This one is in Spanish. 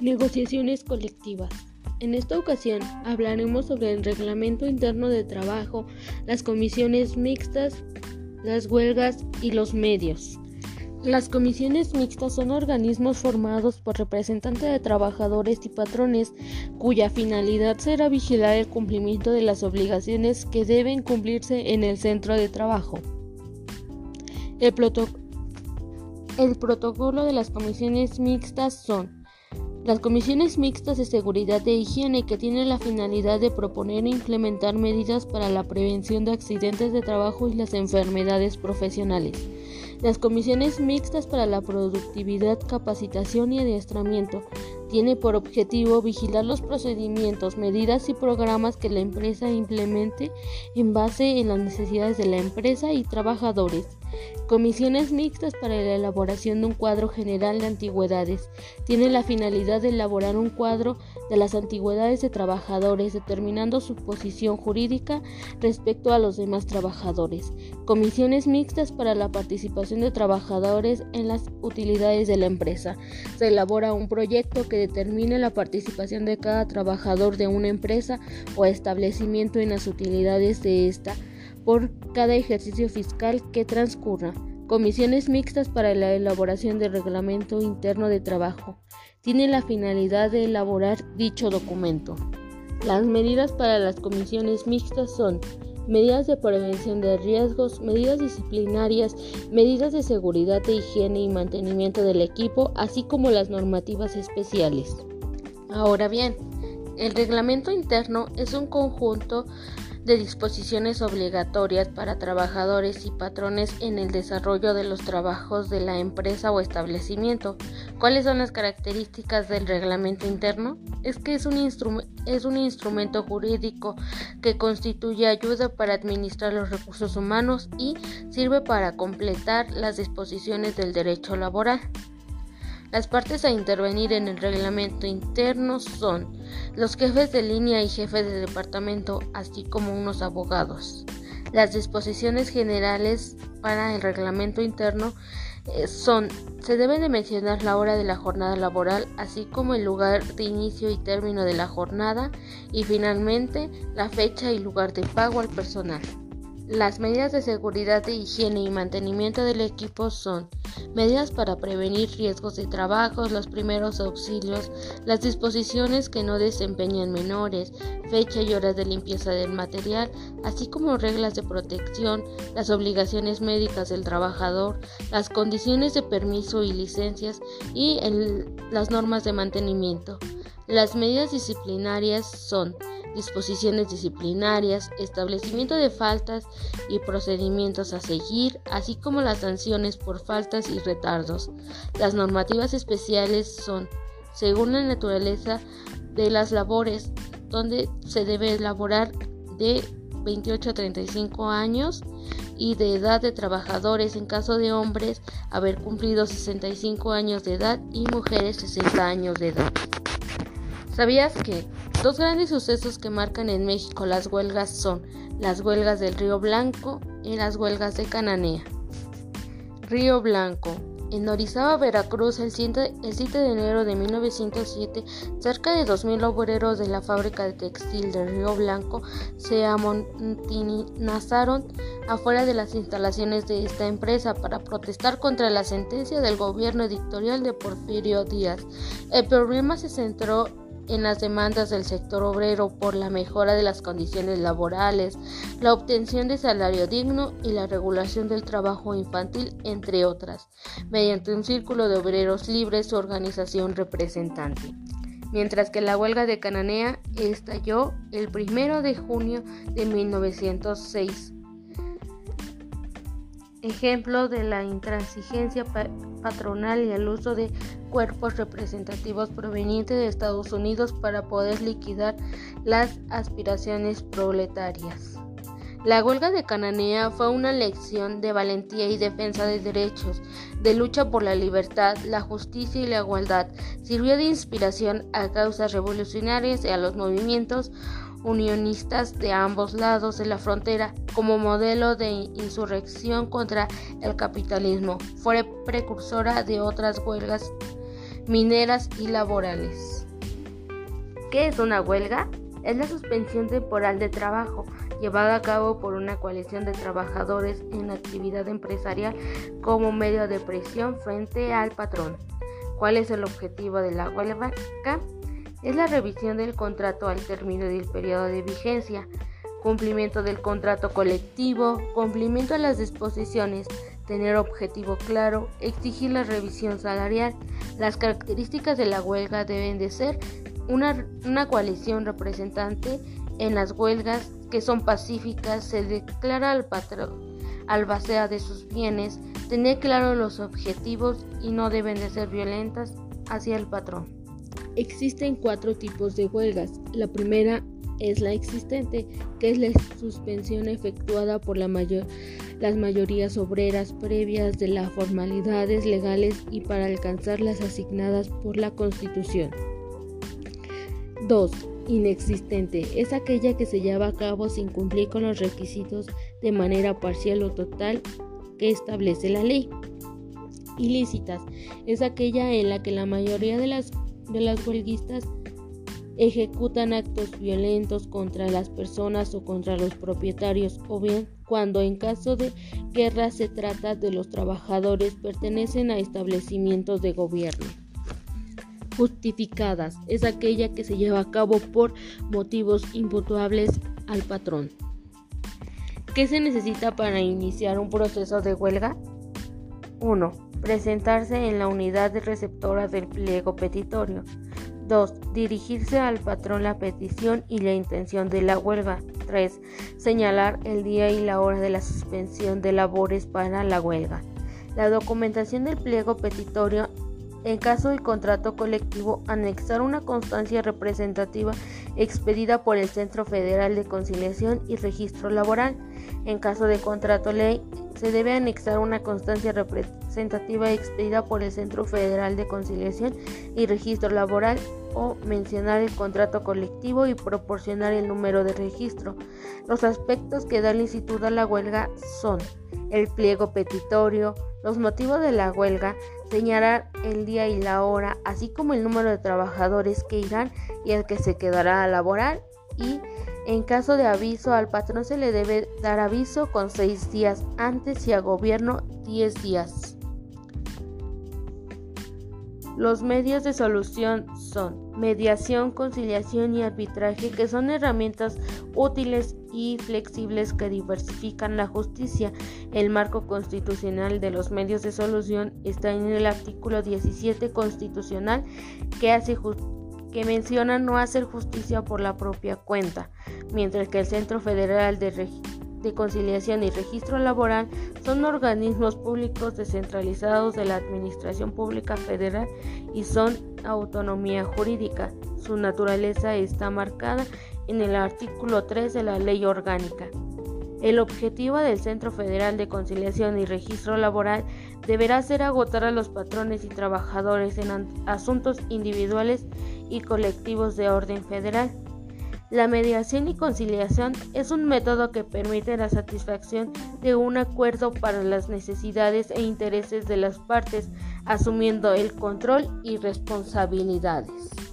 Negociaciones colectivas. En esta ocasión hablaremos sobre el reglamento interno de trabajo, las comisiones mixtas, las huelgas y los medios. Las comisiones mixtas son organismos formados por representantes de trabajadores y patrones cuya finalidad será vigilar el cumplimiento de las obligaciones que deben cumplirse en el centro de trabajo. El, el protocolo de las comisiones mixtas son las comisiones mixtas de seguridad e higiene que tienen la finalidad de proponer e implementar medidas para la prevención de accidentes de trabajo y las enfermedades profesionales. Las comisiones mixtas para la productividad, capacitación y adiestramiento tiene por objetivo vigilar los procedimientos, medidas y programas que la empresa implemente en base en las necesidades de la empresa y trabajadores. Comisiones mixtas para la elaboración de un cuadro general de antigüedades. Tiene la finalidad de elaborar un cuadro de las antigüedades de trabajadores, determinando su posición jurídica respecto a los demás trabajadores. Comisiones mixtas para la participación de trabajadores en las utilidades de la empresa. Se elabora un proyecto que determine la participación de cada trabajador de una empresa o establecimiento en las utilidades de esta por cada ejercicio fiscal que transcurra. Comisiones mixtas para la elaboración del reglamento interno de trabajo. Tiene la finalidad de elaborar dicho documento. Las medidas para las comisiones mixtas son medidas de prevención de riesgos, medidas disciplinarias, medidas de seguridad e higiene y mantenimiento del equipo, así como las normativas especiales. Ahora bien, el reglamento interno es un conjunto de disposiciones obligatorias para trabajadores y patrones en el desarrollo de los trabajos de la empresa o establecimiento. ¿Cuáles son las características del reglamento interno? Es que es un, es un instrumento jurídico que constituye ayuda para administrar los recursos humanos y sirve para completar las disposiciones del derecho laboral. Las partes a intervenir en el reglamento interno son los jefes de línea y jefes de departamento, así como unos abogados. Las disposiciones generales para el reglamento interno eh, son, se debe de mencionar la hora de la jornada laboral, así como el lugar de inicio y término de la jornada y finalmente la fecha y lugar de pago al personal. Las medidas de seguridad de higiene y mantenimiento del equipo son medidas para prevenir riesgos de trabajo, los primeros auxilios, las disposiciones que no desempeñan menores, fecha y horas de limpieza del material, así como reglas de protección, las obligaciones médicas del trabajador, las condiciones de permiso y licencias y las normas de mantenimiento. Las medidas disciplinarias son disposiciones disciplinarias, establecimiento de faltas y procedimientos a seguir, así como las sanciones por faltas y retardos. Las normativas especiales son, según la naturaleza de las labores, donde se debe elaborar de 28 a 35 años y de edad de trabajadores en caso de hombres haber cumplido 65 años de edad y mujeres 60 años de edad. ¿Sabías que dos grandes sucesos que marcan en México las huelgas son las huelgas del Río Blanco y las huelgas de Cananea? Río Blanco. En Orizaba, Veracruz, el 7, de enero de 1907, cerca de 2.000 obreros de la fábrica de textil de Río Blanco se amontinazaron afuera de las instalaciones de esta empresa para protestar contra la sentencia del gobierno editorial de Porfirio Díaz. El problema se centró en las demandas del sector obrero por la mejora de las condiciones laborales, la obtención de salario digno y la regulación del trabajo infantil, entre otras, mediante un círculo de obreros libres su organización representante. Mientras que la huelga de Cananea estalló el 1 de junio de 1906 ejemplo de la intransigencia patronal y el uso de cuerpos representativos provenientes de Estados Unidos para poder liquidar las aspiraciones proletarias. La huelga de Cananea fue una lección de valentía y defensa de derechos, de lucha por la libertad, la justicia y la igualdad. Sirvió de inspiración a causas revolucionarias y a los movimientos unionistas de ambos lados de la frontera como modelo de insurrección contra el capitalismo. Fue precursora de otras huelgas mineras y laborales. ¿Qué es una huelga? Es la suspensión temporal de trabajo llevada a cabo por una coalición de trabajadores en actividad empresarial como medio de presión frente al patrón. ¿Cuál es el objetivo de la huelga? Es la revisión del contrato al término del periodo de vigencia, cumplimiento del contrato colectivo, cumplimiento de las disposiciones, tener objetivo claro, exigir la revisión salarial. Las características de la huelga deben de ser una, una coalición representante en las huelgas que son pacíficas, se declara al patrón al basea de sus bienes, tener claro los objetivos y no deben de ser violentas hacia el patrón. Existen cuatro tipos de huelgas. La primera es la existente, que es la suspensión efectuada por la mayor, las mayorías obreras previas de las formalidades legales y para alcanzar las asignadas por la Constitución. 2 inexistente es aquella que se lleva a cabo sin cumplir con los requisitos de manera parcial o total que establece la ley. Ilícitas es aquella en la que la mayoría de las, de las huelguistas ejecutan actos violentos contra las personas o contra los propietarios o bien cuando en caso de guerra se trata de los trabajadores pertenecen a establecimientos de gobierno justificadas es aquella que se lleva a cabo por motivos imputables al patrón. ¿Qué se necesita para iniciar un proceso de huelga? 1. Presentarse en la unidad receptora del pliego petitorio. 2. Dirigirse al patrón la petición y la intención de la huelga. 3. Señalar el día y la hora de la suspensión de labores para la huelga. La documentación del pliego petitorio en caso del contrato colectivo, anexar una constancia representativa expedida por el Centro Federal de Conciliación y Registro Laboral. En caso de contrato ley, se debe anexar una constancia representativa expedida por el Centro Federal de Conciliación y Registro Laboral o mencionar el contrato colectivo y proporcionar el número de registro. Los aspectos que da el instituto a la huelga son el pliego petitorio, los motivos de la huelga, señalar el día y la hora, así como el número de trabajadores que irán y el que se quedará a laborar y en caso de aviso al patrón se le debe dar aviso con seis días antes y a gobierno diez días. Los medios de solución son mediación, conciliación y arbitraje, que son herramientas útiles y flexibles que diversifican la justicia. El marco constitucional de los medios de solución está en el artículo 17 constitucional que, hace que menciona no hacer justicia por la propia cuenta, mientras que el Centro Federal de Conciliación y Registro Laboral son organismos públicos descentralizados de la Administración Pública Federal y son autonomía jurídica. Su naturaleza está marcada en el artículo 3 de la Ley Orgánica. El objetivo del Centro Federal de Conciliación y Registro Laboral deberá ser agotar a los patrones y trabajadores en asuntos individuales y colectivos de orden federal la mediación y conciliación es un método que permite la satisfacción de un acuerdo para las necesidades e intereses de las partes, asumiendo el control y responsabilidades.